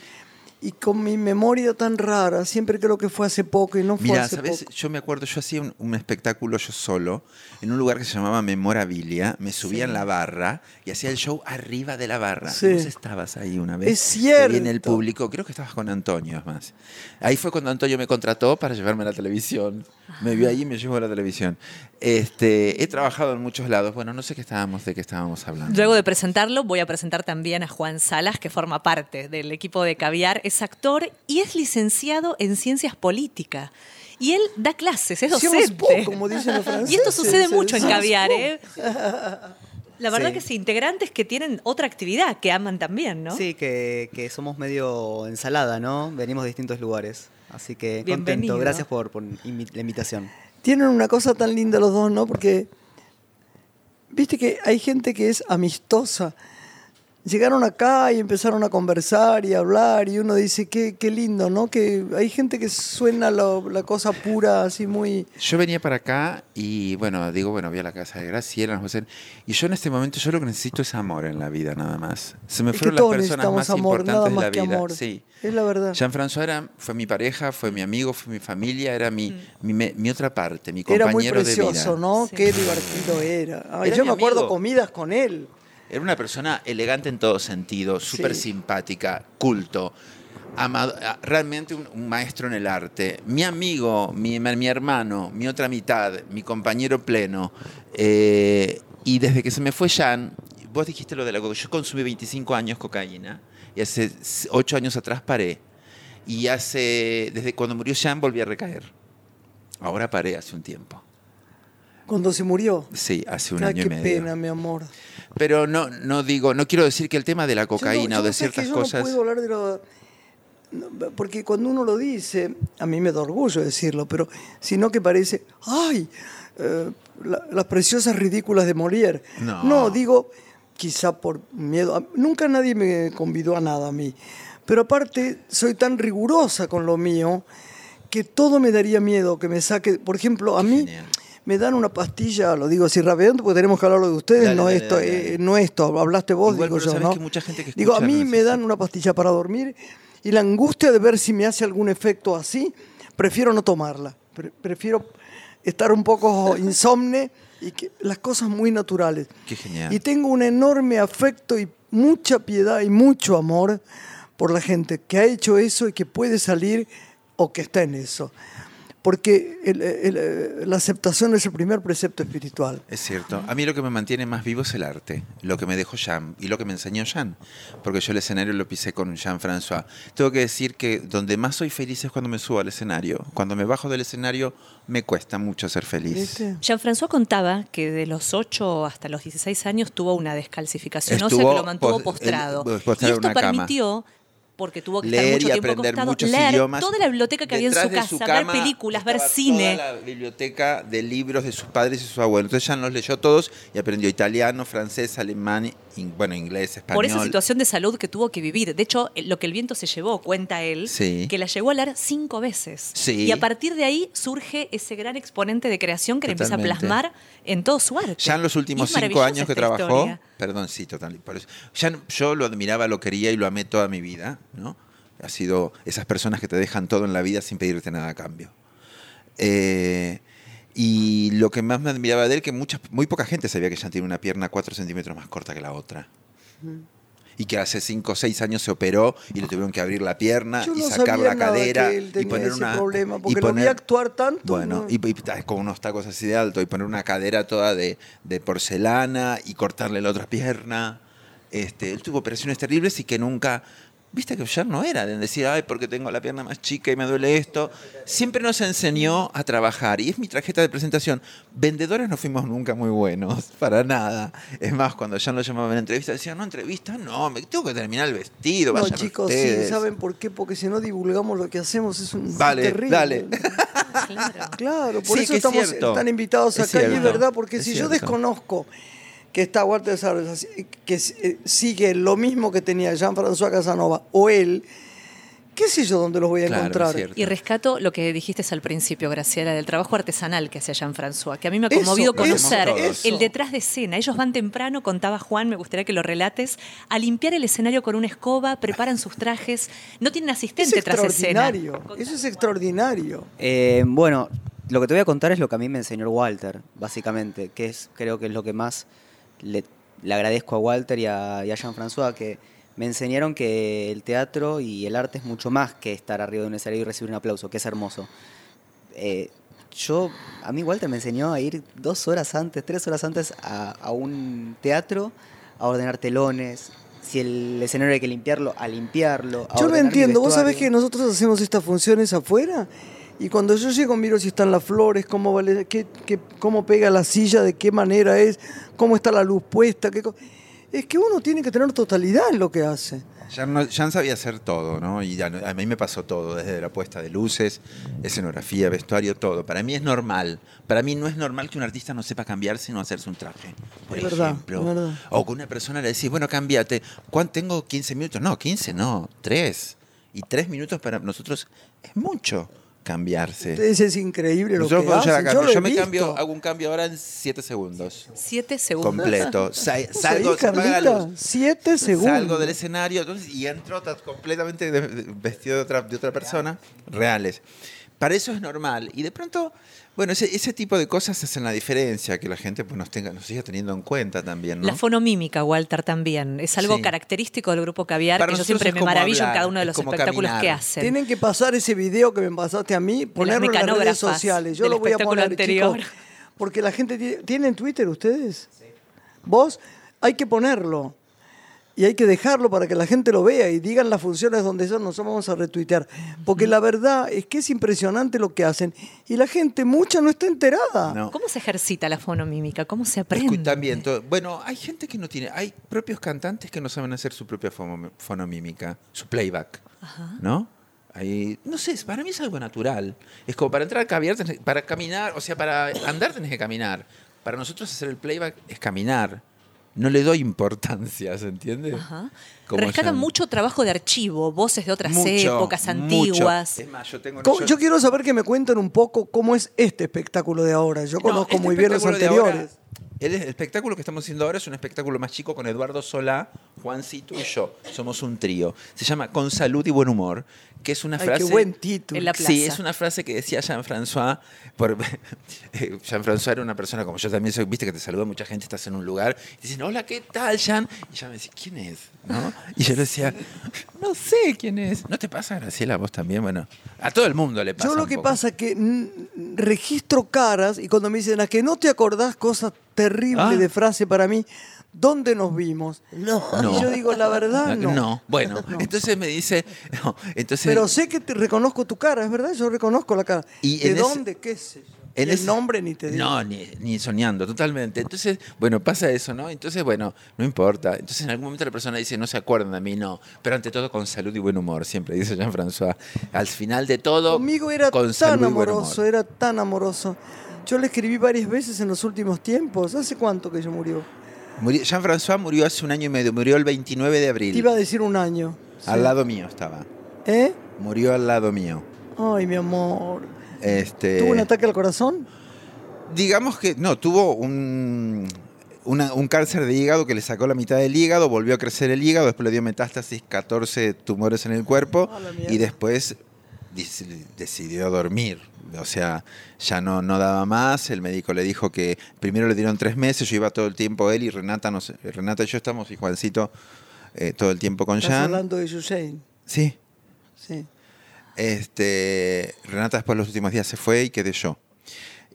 Y con mi memoria tan rara, siempre creo que fue hace poco y no fue Mira, hace ¿sabes? poco. Yo me acuerdo, yo hacía un, un espectáculo yo solo en un lugar que se llamaba Memorabilia, me subía en la barra y hacía el show arriba de la barra. Sí. Y Vos estabas ahí una vez. Es Te vi en el cierto. público, creo que estabas con Antonio, es más. Ahí fue cuando Antonio me contrató para llevarme a la televisión. Me vio ahí y me llevó a la televisión. Este, he trabajado en muchos lados. Bueno, no sé qué estábamos, de qué estábamos hablando. Luego de presentarlo, voy a presentar también a Juan Salas, que forma parte del equipo de Caviar. Es actor y es licenciado en Ciencias Políticas. Y él da clases, es docente. poco, como dicen los franceses. Y esto sucede mucho en Caviar. ¿eh? La verdad Sí. que sí, integrantes que tienen otra actividad, que aman también, ¿no? Sí, que, que somos medio ensalada, ¿no? Venimos de distintos lugares. Así que Bienvenido. contento. Gracias por, la invitación. Tienen una cosa tan linda los dos, ¿no? Porque, viste que hay gente que es amistosa. Llegaron acá y empezaron a conversar y a hablar y uno dice, qué, qué lindo, ¿no? Que hay gente que suena lo- la cosa pura, así muy... Yo venía para acá y bueno, digo, bueno, voy a la casa de Graciela, José, y yo en este momento yo lo que necesito es amor en la vida nada más. Se me Es que fueron las personas necesitamos más amor, importantes nada de más la que vida. amor. Sí. Es la verdad. Jean-François era, fue mi pareja, fue mi amigo, fue mi familia, era mi, mi, me- mi otra parte, mi Era muy compañero de vida. precioso, ¿no? Sí. Qué divertido era. Ay, Era yo mi me acuerdo comidas con él. Era una persona elegante en todo sentido, súper Sí. simpática, culto, amado- a- realmente un, un maestro en el arte. Mi amigo, mi, mi hermano, mi otra mitad, mi compañero pleno. Eh, y desde que se me fue Jan, vos dijiste lo de la cocaína, yo consumí 25 años cocaína y hace 8 años atrás paré. Y hace, desde cuando murió Jan volví a recaer. Ahora paré hace un tiempo. Cuando se murió. Sí, hace un año qué y medio. pena, mi amor. Pero no, no digo, no quiero decir que el tema de la cocaína Yo no- yo o de no que ciertas yo cosas. No puedo hablar de lo. no, Porque cuando uno lo dice, a mí me da orgullo decirlo, pero sino que parece, ¡ay! eh, la- las preciosas ridículas de Molière. No. digo, quizá por miedo. Nunca nadie me convidó a nada a mí. Pero aparte, soy tan rigurosa con lo mío que todo me daría miedo que me saque. Por ejemplo, a mí Genial. Me dan una pastilla, lo digo así rápidamente porque tenemos que hablarlo de ustedes, Dale, no dale, esto, dale, eh, no esto, hablaste vos, Igual, digo pero yo, ¿no? que mucha gente que digo, a mí me dan una pastilla para dormir y la angustia de ver si me hace algún efecto así, prefiero no tomarla. Pre- prefiero estar un poco insomne y que las cosas muy naturales. Qué genial. Y tengo un enorme afecto y mucha piedad y mucho amor por la gente que ha hecho eso y que puede salir o que está en eso. Porque el- el- la aceptación es el primer precepto espiritual. Es cierto. A mí lo que me mantiene más vivo es el arte, lo que me dejó Jean y lo que me enseñó Jean, porque yo el escenario lo pisé con Jean-François. Tengo que decir que donde más soy feliz es cuando me subo al escenario. Cuando me bajo del escenario me cuesta mucho ser feliz. ¿Viste? Jean-François contaba que de los 8 hasta los 16 años tuvo una descalcificación Estuvo que lo mantuvo pos- postrado. el- postrado y esto una cama. Porque tuvo que estar Leer mucho y tiempo aprender acostado, muchos leer idiomas. toda la biblioteca que había en su casa, cama ver películas, ver cine. Toda la biblioteca de libros de sus padres y sus abuelos. Entonces Jean los leyó todos y aprendió italiano, francés, alemán, bueno, inglés, español. Por esa situación de salud que tuvo que vivir. De hecho, eh, lo que el viento se llevó, cuenta él, Sí. que la llegó a leer cinco veces. Sí. Y a partir de ahí surge ese gran exponente de creación que le empieza a plasmar en todo su arte. Ya en los últimos cinco años que trabajó, historia. perdón, sí, total, por eso. Ya yo lo admiraba, lo quería y lo amé toda mi vida, ¿no? Ha sido esas personas que te dejan todo en la vida sin pedirte nada a cambio. Eh, y lo que más me admiraba de él, que mucha, muy poca gente sabía que Jean tiene una pierna cuatro centímetros más corta que la otra. Y que hace cinco o seis años se operó y le tuvieron que abrir la pierna Yo y no sacar la cadera y poner una problema, y porque lo vi actuar tanto, Bueno, ¿no? y, y ta- con unos tacos así de alto y poner una cadera toda de, de porcelana y cortarle la otra pierna. Este, él tuvo operaciones terribles y que nunca, viste que ya no era de decir, ay, porque tengo la pierna más chica y me duele esto. Siempre nos enseñó a trabajar y es mi tarjeta de presentación. Vendedores no fuimos nunca muy buenos, para nada. Es más, cuando ya lo llamaban a entrevista, decían, no, entrevista, no, me tengo que terminar el vestido. No, chicos, sí, ustedes". ¿saben por qué? Porque si no divulgamos lo que hacemos es un Vale, terrible. dale. Claro. Por Sí, eso es estamos tan invitados Es acá y es verdad, porque Es si yo desconozco que está Walter Sarres, que eh, sigue lo mismo que tenía Jean-François Casanova o él, qué sé yo dónde los voy a Claro, es encontrar. Y rescato lo que dijiste al principio, Graciela, del trabajo artesanal que hacía Jean-François, que a mí me ha conmovido eso, conocer eso. el detrás de escena. Ellos van temprano, contaba Juan, me gustaría que lo relates, a limpiar el escenario con una escoba, preparan sus trajes, no tienen Es asistente tras escena. extraordinario, eso es extraordinario. Eh, bueno, lo que te voy a contar es lo que a mí me enseñó Walter, básicamente, que es creo que es lo que más le, le agradezco a Walter y a, y a Jean-François, que me enseñaron que el teatro y el arte es mucho más que estar arriba de un escenario y recibir un aplauso, que es hermoso. Eh, yo, a mí Walter me enseñó a ir dos horas antes, tres horas antes a, a un teatro a ordenar telones, si el escenario hay que limpiarlo, a limpiarlo. a Yo no entiendo, vos sabés que nosotros hacemos estas funciones afuera y cuando yo llego miro si están las flores, cómo, vale, qué, qué- cómo pega la silla, de qué manera es, cómo está la luz puesta. Qué es que uno tiene que tener totalidad en lo que hace. Jan, no- Jan sabía hacer todo, ¿no? Y ya a mí me pasó todo, desde la puesta de luces, escenografía, vestuario, todo. Para mí es normal. Para mí no es normal que un artista no sepa cambiarse y no hacerse un traje, por Es verdad, ejemplo. es verdad. O que una persona le decís, bueno, cámbiate. ¿Cuánto tengo 15 minutos? No, 15 no, 3. Y 3 minutos para nosotros es mucho cambiarse. Ustedes es increíble lo Nosotros que hacen. a Yo, lo Yo me visto. cambio, hago un cambio ahora en 7 segundos. Siete segundos. Completo. Sa- ¿Vos salgo, se apaga la Carlita? luz. Siete segundos. Salgo del escenario entonces, y entro ta- completamente de- de- vestido de otra, de otra persona, reales. Para eso es normal. Y de pronto, bueno, ese, ese tipo de cosas hacen la diferencia, que la gente pues, nos, tenga, nos siga teniendo en cuenta también. ¿no? La fonomímica, Walter, también. Es algo Sí. característico del grupo Caviar, Para que yo nosotros siempre me maravillo en cada uno de es los como espectáculos caminar. que hacen. Tienen que pasar ese video que me pasaste a mí, ponerlo en las redes sociales. Yo lo voy a poner, anterior. chicos, porque la gente tiene, ¿tienen Twitter ustedes. Vos hay que ponerlo y hay que dejarlo para que la gente lo vea y digan las funciones donde son, nosotros vamos a retuitear. Porque la verdad es que es impresionante lo que hacen y la gente mucha no está enterada. No. ¿Cómo se ejercita la fonomímica? ¿Cómo se aprende? También, bueno, hay gente que no tiene, hay propios cantantes que no saben hacer su propia fono- fonomímica, su playback, ¿no? Hay, no sé, para mí es algo natural. Es como para entrar a caviar, para caminar, o sea, para andar tenés que caminar. Para nosotros hacer el playback es caminar. No le doy importancia, ¿se entiende? Ajá. Rescatan ya- mucho trabajo de archivo, voces de otras Mucho, épocas mucho. antiguas. Es más, yo tengo yo- Yo quiero saber que me cuenten un poco cómo es este espectáculo de ahora. Yo No, conozco este muy bien los ahora, anteriores. el, el espectáculo que estamos haciendo ahora es un espectáculo más chico con Eduardo Solá, Juancito y yo. Somos un trío. Se llama Con salud y buen humor, que es una Ay, frase... qué buen título. En la Sí, es una frase que decía Jean-François. por- Jean-François era una persona como yo también soy, viste que te saluda mucha gente, estás en un lugar, y dicen, hola, ¿qué tal, Jean? Y Jean me decía, ¿quién es? ¿No? Y yo le decía, no sé quién es. ¿No te pasa, Graciela, a vos también? Bueno, a todo el mundo le pasa. Yo lo un que poco. pasa es que registro caras y cuando me dicen a que no te acordás cosas terribles Ah. de frase para mí, ¿dónde nos vimos? No. No. Y yo digo, la verdad, no. No, bueno, entonces me dice, no, entonces Pero sé que te reconozco tu cara, es verdad, yo reconozco la cara. Y ¿De en ese- dónde? ¿Qué sé yo? En Y el ese- nombre ni te digo. No, ni, ni soñando, totalmente. Entonces, bueno, pasa eso, ¿no? Entonces, bueno, no importa. Entonces, en algún momento la persona dice, no se acuerdan de mí, no. Pero ante todo, con salud y buen humor, siempre dice Jean-François. Al final de todo, Conmigo era con tan salud y buen amoroso, era tan amoroso. Yo le escribí varias veces en los últimos tiempos. ¿Hace cuánto que yo murió? Murió- Jean-François murió hace un año y medio, murió el 29 de Te abril. iba a decir un año. Al lado mío estaba. ¿Eh? Murió al lado mío. Ay, mi amor. Este, ¿Tuvo un ataque al corazón? Digamos que no, tuvo un, una- un cáncer de hígado que le sacó la mitad del hígado, volvió a crecer el hígado, después le dio metástasis, 14 tumores en el cuerpo y después decidió dormir. O sea, ya no, no daba más. El médico le dijo que primero le dieron tres meses, yo iba todo el tiempo él y Renata, nos- Renata y yo estamos y Juancito eh, todo el tiempo con Estás Jan. hablando de Yusein. Sí. Sí. Este, Renata después los últimos días se fue y quedé yo.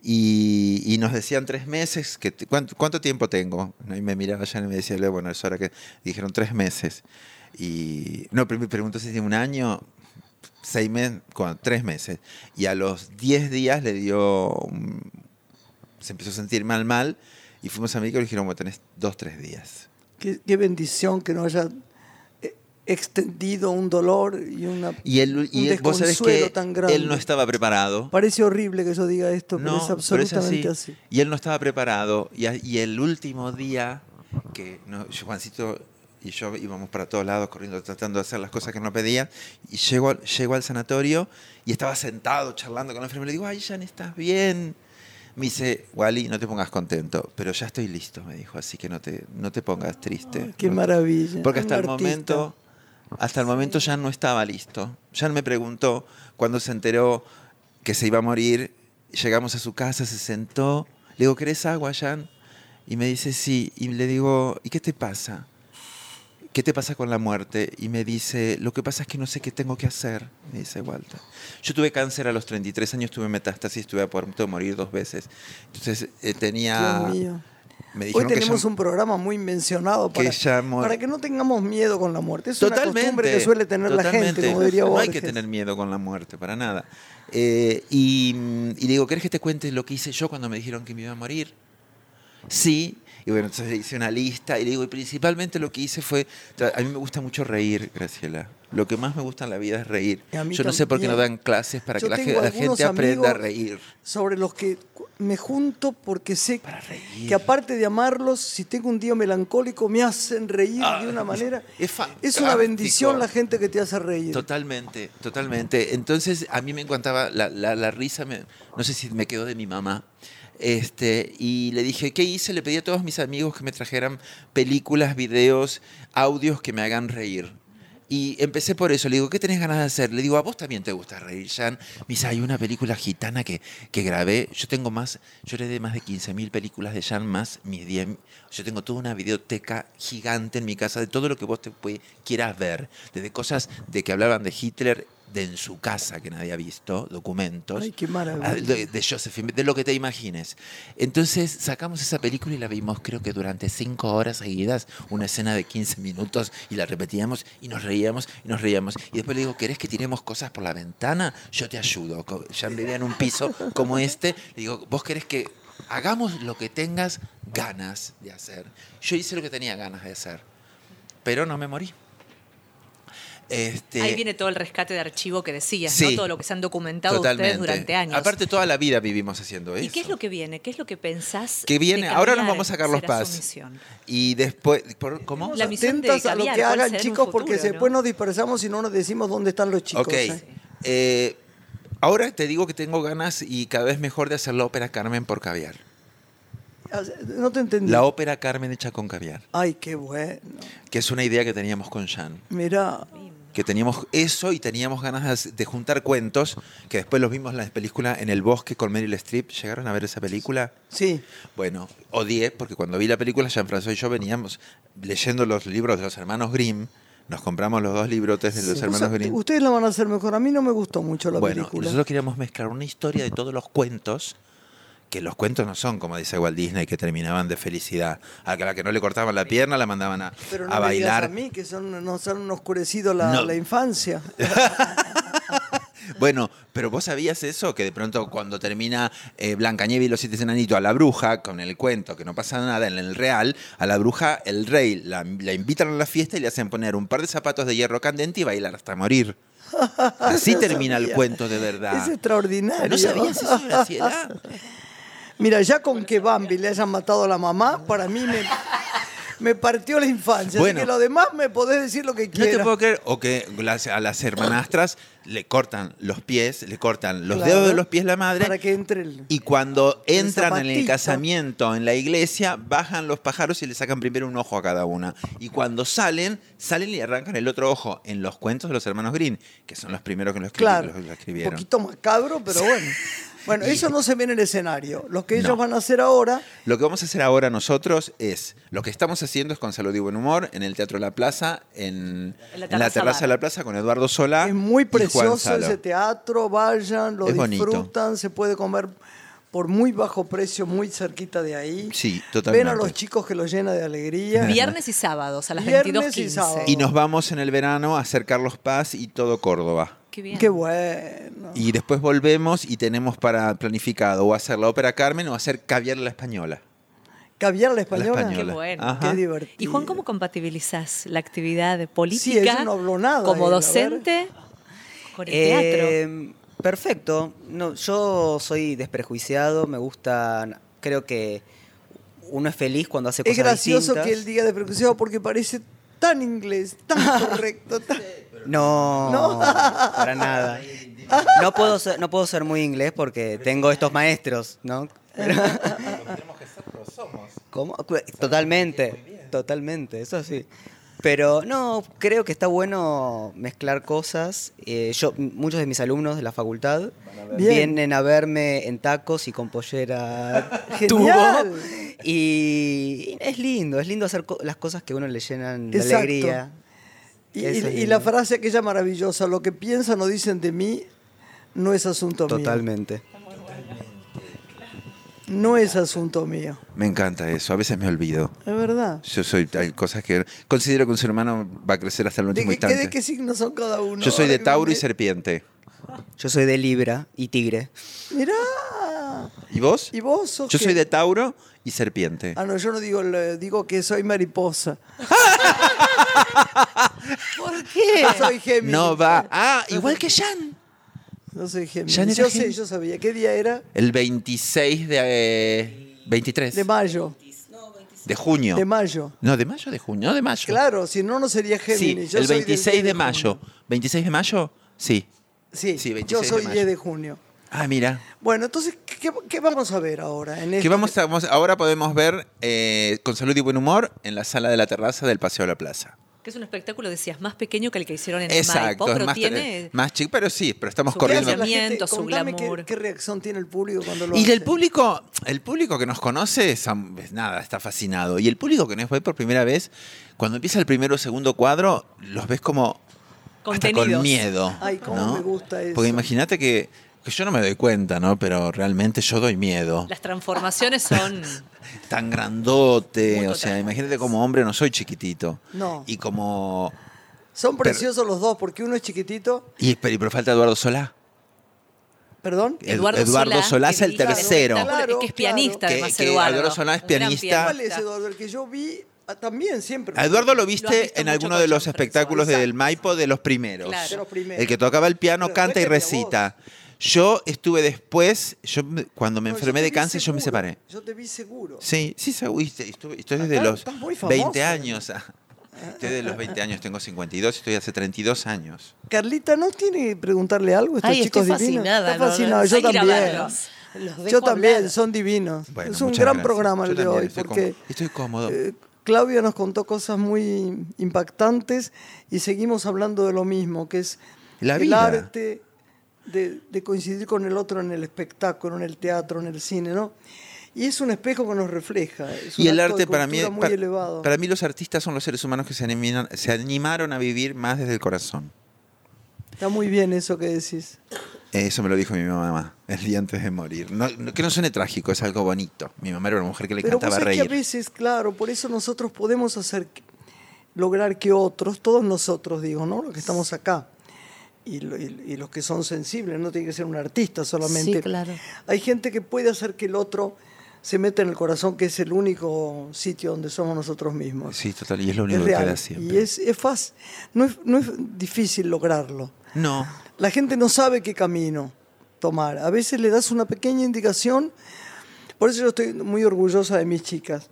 Y, y nos decían tres meses, que ¿cuánto, cuánto tiempo tengo? Y me miraba ya y me decía, "Leo, bueno, es hora que... Dijeron tres meses. Y no, me preguntó si tiene un año, seis meses, ¿cuánto? tres meses. Y a los diez días le dio... un- se empezó a sentir mal, mal. Y fuimos a médico y le dijeron, bueno, tenés dos, tres días. Qué, qué bendición que no haya eh, extendido un dolor y una Y él, un y él- vos sabés que tan grande. él no estaba preparado. Parece horrible que yo diga esto, pero No, es pero absolutamente así. así. Y él no estaba preparado. Y, y el último día que no, Juancito y yo íbamos para todos lados corriendo, tratando de hacer las cosas que nos pedían. Y llego, al- llego al sanatorio y estaba sentado charlando con la enfermera. Le digo, ay, Jan, ¿estás bien? Me dice, Wally, no te pongas contento, pero ya estoy listo, me dijo, así que no te, no te pongas triste. Qué maravilla. Porque hasta el momento, hasta el momento Jan no estaba listo. Jan me preguntó cuando se enteró que se iba a morir. Llegamos a su casa, se sentó. Le digo, ¿querés agua, Jan? Y me dice, sí. Y le digo, ¿y qué te pasa? ¿Qué te pasa con la muerte? Y me dice, lo que pasa es que no sé qué tengo que hacer, me dice Walter. Yo tuve cáncer a los 33 años, tuve metástasis, estuve a punto de morir dos veces. Entonces eh, tenía... Dios mío. Me Hoy que ya- tenemos un programa muy mencionado que para, ya mor- para que no tengamos miedo con la muerte. Es una Totalmente. costumbre que suele tener la gente, como diría No hay Borges. que tener miedo con la muerte, para nada. Eh, y, y digo, ¿querés que te cuente lo que hice yo cuando me dijeron que me iba a morir? Sí, Y bueno, entonces hice una lista y le digo, y principalmente lo que hice fue, a mí me gusta mucho reír, Graciela. Lo que más me gusta en la vida es reír. Yo no sé por qué no dan clases para Yo que la, la gente aprenda a reír. Sobre los que me junto porque sé que aparte de amarlos, si tengo un día melancólico, me hacen reír de una manera. es Es una bendición la gente que te hace reír. Totalmente, totalmente. Entonces, a mí me encantaba la, la- la risa, me- no sé si me quedó de mi mamá. Este, y le dije, ¿qué hice? Le pedí a todos mis amigos que me trajeran películas, videos, audios que me hagan reír. Y empecé por eso. Le digo, ¿qué tenés ganas de hacer? Le digo, ¿a vos también te gusta reír, Jan? Me dice, hay una película gitana que, que grabé. Yo tengo más, yo heredé más de 15.000 películas de Jan, más mis 10. Yo tengo toda una videoteca gigante en mi casa de todo lo que vos te quieras ver. Desde cosas de que hablaban de Hitler de en su casa que nadie ha visto, documentos. Ay, qué. Ah, De, de Josephine, de lo que te imagines. Entonces sacamos esa película y la vimos creo que durante cinco horas seguidas, una escena de 15 minutos y la repetíamos y nos reíamos y nos reíamos. Y después le digo, ¿querés que tiremos cosas por la ventana? Yo te ayudo. Ya vivía en un piso como este. Le digo, ¿vos querés que hagamos lo que tengas ganas de hacer? Yo hice lo que tenía ganas de hacer, pero no me morí. Este, Ahí viene todo el rescate de archivo que decías, Sí. ¿no? Todo lo que se han documentado Totalmente. ustedes durante años. Aparte, toda la vida vivimos haciendo eso. ¿Y qué es lo que viene? ¿Qué es lo que pensás? que viene, de ahora nos vamos a Carlos Paz. misión? Y después, ¿por- ¿cómo? La misión de Atentas a lo que ¿cuál hagan, chicos, porque después no? nos dispersamos y no nos decimos dónde están los chicos. ok. ¿eh? Eh, ahora te digo que tengo ganas y cada vez mejor de hacer la ópera Carmen por caviar. No te entendí. La ópera Carmen hecha con caviar. Ay, qué bueno. Que es una idea que teníamos con Jan. Mira, Que teníamos eso y teníamos ganas de- juntar cuentos, que después los vimos en la película En el bosque con Meryl Streep. ¿Llegaron a ver esa película? sí. Bueno, odié, porque cuando vi la película, Jean-François y yo veníamos leyendo los libros de los hermanos Grimm. Nos compramos los dos librotes de los hermanos sea, Grimm. ustedes la van a hacer mejor. A mí no me gustó mucho la bueno, película. nosotros queríamos mezclar una historia de todos los cuentos, que los cuentos no son, como dice Walt Disney, que terminaban de felicidad. A la que no le cortaban la pierna la mandaban a, Pero no a bailar. a mí que son, nos han oscurecido la, No. la infancia. Bueno, pero vos sabías eso, que de pronto cuando termina eh, Blancanieves y los siete enanitos a la bruja, con el cuento que no pasa nada en el real, a la bruja el rey la, la invitan a la fiesta y le hacen poner un par de zapatos de hierro candente y bailar hasta morir. Así No termina el cuento de verdad. Es extraordinario. ¿No sabías eso, Graciela? Mira, ya con que Bambi le hayan matado a la mamá, para mí me, me partió la infancia. Bueno. Así que lo demás me podés decir lo que No quieras. te puedo creer. O que las- a las hermanastras le cortan los pies, le cortan los Claro. dedos de los pies la madre. Para que entre el... Y cuando El entran en el zapatito. casamiento en la iglesia, bajan los pájaros y le sacan primero un ojo a cada una. Y cuando salen, salen y arrancan el otro ojo en los cuentos de los hermanos Green, que son los primeros que lo, escri- Claro, lo- lo un escribieron. poquito macabro, pero bueno. Bueno, eso no se ve en el escenario. Lo que ellos No. van a hacer ahora, Lo que vamos a hacer ahora nosotros es, lo que estamos haciendo es con Salud y Buen Humor, en el Teatro La Plaza, en, En la en la terraza terraza de la plaza con Eduardo Sola. es muy y Juan precioso ese teatro, vayan, lo Es bonito. disfrutan, se puede comer por muy bajo precio, muy cerquita de ahí. Sí, Ven totalmente. a los chicos que los llena de alegría. Viernes y sábados a las Viernes y 22.15. sábado. Y nos vamos en el verano a hacer Carlos Paz y todo Córdoba. Qué bien. Qué bueno. Y después volvemos y tenemos para planificado o hacer la ópera Carmen o hacer caviar la española. ¿Caviar la La española? Qué bueno. Ajá. Qué divertido. Y Juan, ¿cómo compatibilizás la actividad Sí, política no habló nada, como docente con el teatro? Eh, perfecto. No, yo soy desprejuiciado, me gusta, creo que uno es feliz cuando hace Es cosas gracioso distintas. que él diga de prejuiciado porque parece tan inglés, tan correcto. tan- No, No. para nada. No puedo ser, no puedo ser muy inglés porque tengo estos maestros, ¿no? ¿Cómo? Totalmente, totalmente, eso sí. Pero no, creo que está bueno mezclar cosas. Eh, yo, muchos de mis alumnos de la facultad vienen a verme en tacos y con pollera tubo. Y es lindo, es lindo hacer co- las cosas que a uno le llenan de Exacto. alegría. Y, la frase aquella maravillosa, lo que piensan o dicen de mí no es asunto mío. Totalmente. No es asunto mío. Me encanta eso, a veces me olvido. Es verdad. Yo soy, hay cosas que considero que un ser humano va a crecer hasta el ¿De último qué, instante. de qué signos son cada uno? Yo soy de Tauro y Serpiente. Yo soy de Libra y Tigre. Mirá. ¿Y vos? ¿Y vos sos Yo qué? soy de Tauro y serpiente. Ah, no, yo no digo, le- digo que soy mariposa. ¿Por qué? Soy Géminis. No va. Ah, igual que Jan. Yo soy Géminis. ¿Ya no era Yo sé, Géminis? yo sabía. ¿Qué día era? El 26 de... eh, 23. De mayo. De junio. De mayo. No, de mayo, de junio. No, de mayo. Claro, si no, no sería Sí, Géminis. Yo el soy del 26 10 de mayo. ¿26 de mayo? Sí. Sí, Sí, 26 yo de soy mayo. 10 de junio. Ah, mira. Bueno, entonces, ¿qué, qué vamos a ver ahora? En Que este- vamos, a- vamos- ahora podemos ver eh, con salud y buen humor en la sala de la terraza del Paseo de la Plaza. Que es un espectáculo, decías, más pequeño que el que hicieron en el Exacto, Maipo, es pero más, tiene... más chico, pero sí, pero estamos su ¿Qué hace corriendo. la gente? movimiento, su Contame qué- reacción tiene el público cuando lo Y hace. público, el público que nos conoce, es, nada, está fascinado. Y el público que nos ve por primera vez, cuando empieza el primero o segundo cuadro, los ves como hasta con miedo. Ay, cómo ¿no? me gusta eso. Porque imagínate que, que yo no me doy cuenta, ¿no? Pero realmente yo doy miedo. Las transformaciones son... Tan grandote, Muy o sea, imagínate como hombre no soy chiquitito. No. Y como... Son Pero- preciosos los dos, porque uno es chiquitito. Y, pero, pero falta Eduardo Solá. ¿Perdón? Ed- Eduardo Eduardo Solá, es el tercero. Claro, es que es pianista, claro. además, Que- que Eduardo. Eduardo Solá es pianista. ¿Cuál es Eduardo? El que yo vi ah, también siempre. A Eduardo lo viste en alguno de los espectáculos del Maipo de los primeros. Claro. De los primeros. El que tocaba el piano, Pero canta y recita. Yo estuve después, yo me- cuando me No, enfermé de cáncer, yo me seguro. separé. Yo te vi seguro. Sí, sí, seguro. Estuve, estoy desde los estás muy famoso. 20 años. Estoy desde los 20 años, tengo 52, estoy hace 32 años. Carlita, ¿no tiene que preguntarle algo a estos Ay, chicos estoy divinos? fascinada, Está no, no, fascinada, yo también. Los Yo también, hablar. son divinos. Bueno, es un gran gracias. programa el Yo de también hoy, estoy porque cómodo. Estoy cómodo. eh, Claudia nos contó cosas muy impactantes y seguimos hablando de lo mismo, que es La el vida. arte de, de coincidir con el otro en el espectáculo, en el teatro, en el cine, ¿no? Y es un espejo que nos refleja. es Y el arte para mí, muy para, elevado. para mí los artistas son los seres humanos que se animaron, se animaron a vivir más desde el corazón. Está muy bien eso que decís. Eso me lo dijo mi mamá el día antes de morir. No- no- que no suene trágico, es algo bonito. Mi mamá era una mujer que le Pero vos encantaba sabés que a reír. veces, claro, por eso nosotros podemos hacer, lograr que otros, todos nosotros, digo, ¿no? Los que estamos acá, y, lo- y- y los que son sensibles, no tiene que ser un artista solamente. Sí, claro. Hay gente que puede hacer que el otro se meta en el corazón, que es el único sitio donde somos nosotros mismos. Sí, total, y es lo único es que queda siempre. Y es, es fácil, no es, no es difícil lograrlo. No, La gente no sabe qué camino tomar. A veces le das una pequeña indicación. Por eso yo estoy muy orgullosa de mis chicas.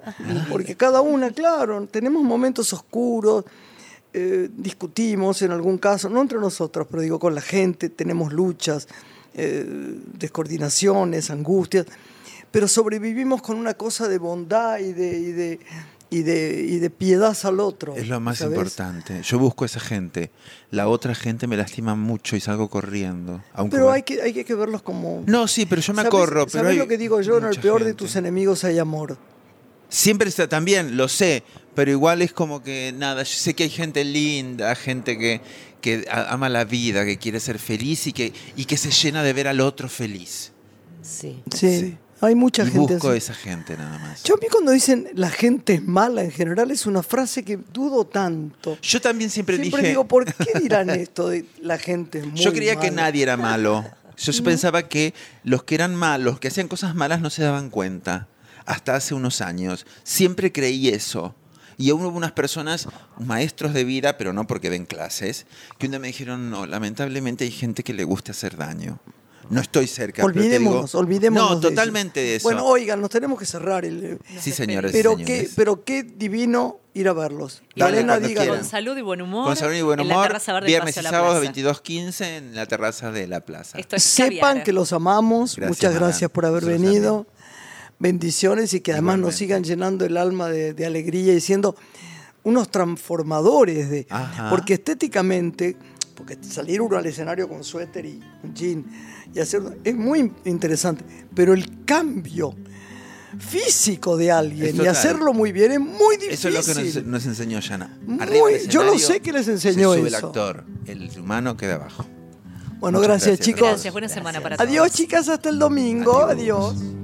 Porque cada una, claro, tenemos momentos oscuros, eh, discutimos en algún caso, no entre nosotros, pero digo con la gente, tenemos luchas, eh, descoordinaciones, angustias, pero sobrevivimos con una cosa de bondad y de, y de, y de, y de piedad al otro. es lo más ¿sabes? importante. Yo busco a esa gente. La otra gente me lastima mucho y salgo corriendo. Aunque Pero hay que, hay que verlos como... No, sí, pero yo me ¿Sabes- corro. Pero ¿Sabes hay lo que digo yo? En el peor de tus enemigos hay amor. Siempre está también, lo sé, pero igual es como que nada, yo sé que hay gente linda, gente que, que ama la vida, que quiere ser feliz y que, y que se llena de ver al otro feliz. Sí. Sí, Sí. hay mucha y gente busco así. esa gente nada más. Yo a mí cuando dicen la gente es mala en general es una frase que dudo tanto. Yo también siempre, Siempre dije, digo, ¿por qué dirán esto de la gente es muy yo creía que mala? nadie era malo. Yo pensaba que los que eran malos, que hacían cosas malas, no se daban cuenta. Hasta hace unos años. Siempre creí eso. Y hubo unas personas, maestros de vida, pero no porque den clases, que un día me dijeron, no, lamentablemente hay gente que le gusta hacer daño. No estoy cerca. pero te digo- Olvidémonos, olvidémonos. No, totalmente de eso. Bueno, oigan, nos tenemos que cerrar. El, sí, señores. pero, señores. qué, pero qué divino ir a verlos. Dígalo. quieran. Con salud y buen humor. Con salud y buen en la humor, terraza viernes y sábado Plaza. 22.15 en la terraza de la plaza. Esto es Sepan caviar. que los amamos. Gracias, Muchas Ana. gracias por haber Nosotros venido. Bendiciones y que además nos sigan llenando el alma de, de alegría y siendo unos transformadores de Ajá. porque estéticamente porque salir uno al escenario con suéter y un jean y hacer es muy interesante pero el cambio físico de alguien y hacerlo muy bien es muy difícil Eso es lo que nos, nos enseñó Yana. Yo lo escenario sé que les enseñó se sube el eso. actor, el humano queda abajo. bueno gracias, gracias, chicos Gracias, buena semana para todos. adiós chicas hasta el domingo Adiós. adiós.